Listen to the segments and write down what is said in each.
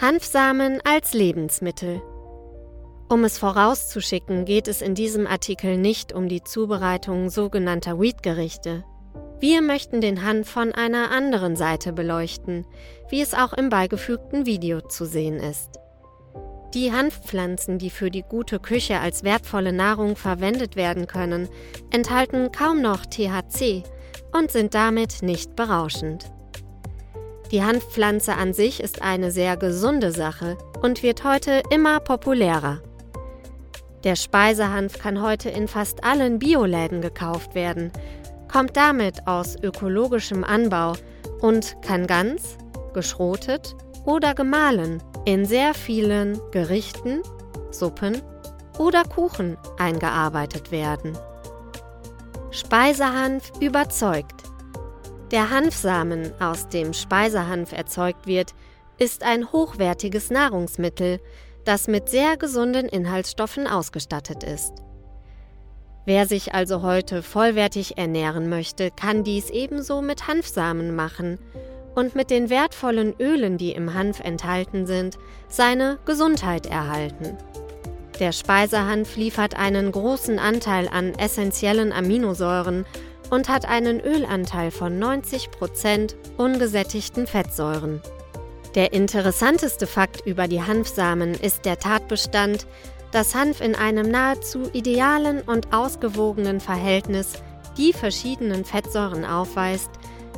Hanfsamen als Lebensmittel. Um es vorauszuschicken, geht es in diesem Artikel nicht um die Zubereitung sogenannter Weed-Gerichte. Wir möchten den Hanf von einer anderen Seite beleuchten, wie es auch im beigefügten Video zu sehen ist. Die Hanfpflanzen, die für die gute Küche als wertvolle Nahrung verwendet werden können, enthalten kaum noch THC und sind damit nicht berauschend. Die Hanfpflanze an sich ist eine sehr gesunde Sache und wird heute immer populärer. Der Speisehanf kann heute in fast allen Bioläden gekauft werden, kommt damit aus ökologischem Anbau und kann ganz, geschrotet oder gemahlen in sehr vielen Gerichten, Suppen oder Kuchen eingearbeitet werden. Speisehanf überzeugt. Der Hanfsamen, aus dem Speisehanf erzeugt wird, ist ein hochwertiges Nahrungsmittel, das mit sehr gesunden Inhaltsstoffen ausgestattet ist. Wer sich also heute vollwertig ernähren möchte, kann dies ebenso mit Hanfsamen machen und mit den wertvollen Ölen, die im Hanf enthalten sind, seine Gesundheit erhalten. Der Speisehanf liefert einen großen Anteil an essentiellen Aminosäuren und hat einen Ölanteil von 90% ungesättigten Fettsäuren. Der interessanteste Fakt über die Hanfsamen ist der Tatbestand, dass Hanf in einem nahezu idealen und ausgewogenen Verhältnis die verschiedenen Fettsäuren aufweist,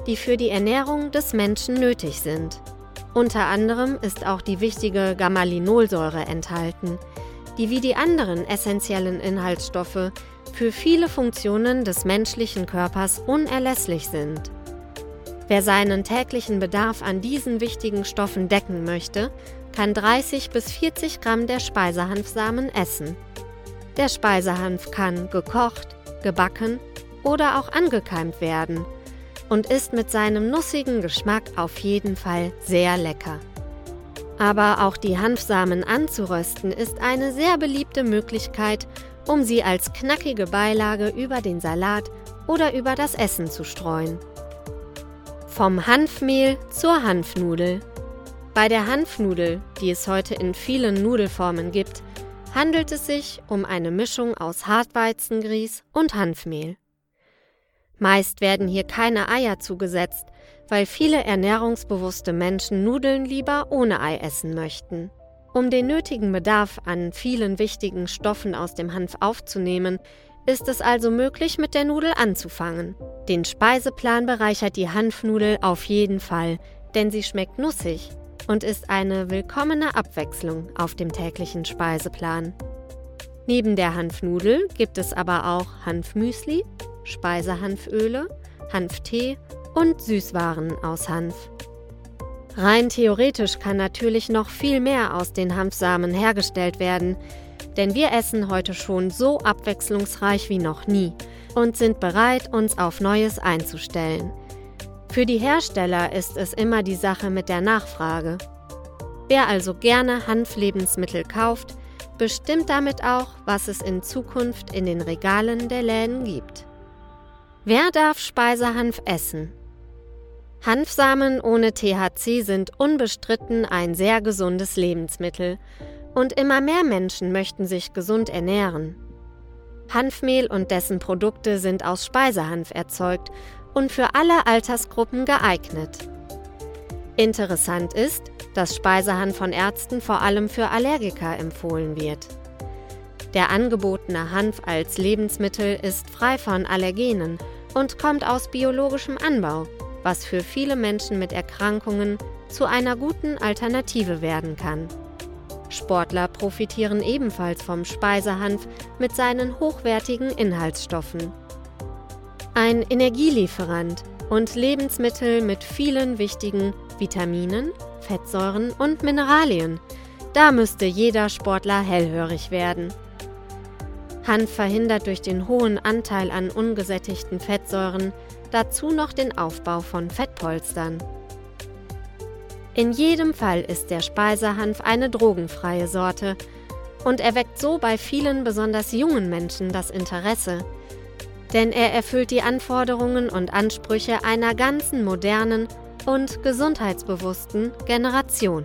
die für die Ernährung des Menschen nötig sind. Unter anderem ist auch die wichtige Gammalinolsäure enthalten, die wie die anderen essentiellen Inhaltsstoffe für viele Funktionen des menschlichen Körpers unerlässlich sind. Wer seinen täglichen Bedarf an diesen wichtigen Stoffen decken möchte, kann 30 bis 40 Gramm der Speisehanfsamen essen. Der Speisehanf kann gekocht, gebacken oder auch angekeimt werden und ist mit seinem nussigen Geschmack auf jeden Fall sehr lecker. Aber auch die Hanfsamen anzurösten ist eine sehr beliebte Möglichkeit, um sie als knackige Beilage über den Salat oder über das Essen zu streuen. Vom Hanfmehl zur Hanfnudel. Bei der Hanfnudel, die es heute in vielen Nudelformen gibt, handelt es sich um eine Mischung aus Hartweizengrieß und Hanfmehl. Meist werden hier keine Eier zugesetzt, weil viele ernährungsbewusste Menschen Nudeln lieber ohne Ei essen möchten. Um den nötigen Bedarf an vielen wichtigen Stoffen aus dem Hanf aufzunehmen, ist es also möglich, mit der Nudel anzufangen. Den Speiseplan bereichert die Hanfnudel auf jeden Fall, denn sie schmeckt nussig und ist eine willkommene Abwechslung auf dem täglichen Speiseplan. Neben der Hanfnudel gibt es aber auch Hanfmüsli, Speisehanföle, Hanftee und Süßwaren aus Hanf. Rein theoretisch kann natürlich noch viel mehr aus den Hanfsamen hergestellt werden, denn wir essen heute schon so abwechslungsreich wie noch nie und sind bereit, uns auf Neues einzustellen. Für die Hersteller ist es immer die Sache mit der Nachfrage. Wer also gerne Hanflebensmittel kauft, bestimmt damit auch, was es in Zukunft in den Regalen der Läden gibt. Wer darf Speisehanf essen? Hanfsamen ohne THC sind unbestritten ein sehr gesundes Lebensmittel und immer mehr Menschen möchten sich gesund ernähren. Hanfmehl und dessen Produkte sind aus Speisehanf erzeugt und für alle Altersgruppen geeignet. Interessant ist, dass Speisehanf von Ärzten vor allem für Allergiker empfohlen wird. Der angebotene Hanf als Lebensmittel ist frei von Allergenen und kommt aus biologischem Anbau, was für viele Menschen mit Erkrankungen zu einer guten Alternative werden kann. Sportler profitieren ebenfalls vom Speisehanf mit seinen hochwertigen Inhaltsstoffen ein Energielieferant und Lebensmittel mit vielen wichtigen Vitaminen, Fettsäuren und Mineralien. Da müsste jeder Sportler hellhörig werden. Hanf verhindert durch den hohen Anteil an ungesättigten Fettsäuren dazu noch den Aufbau von Fettpolstern. In jedem Fall ist der Speisehanf eine drogenfreie Sorte und erweckt so bei vielen besonders jungen Menschen das Interesse, denn er erfüllt die Anforderungen und Ansprüche einer ganzen modernen und gesundheitsbewussten Generation.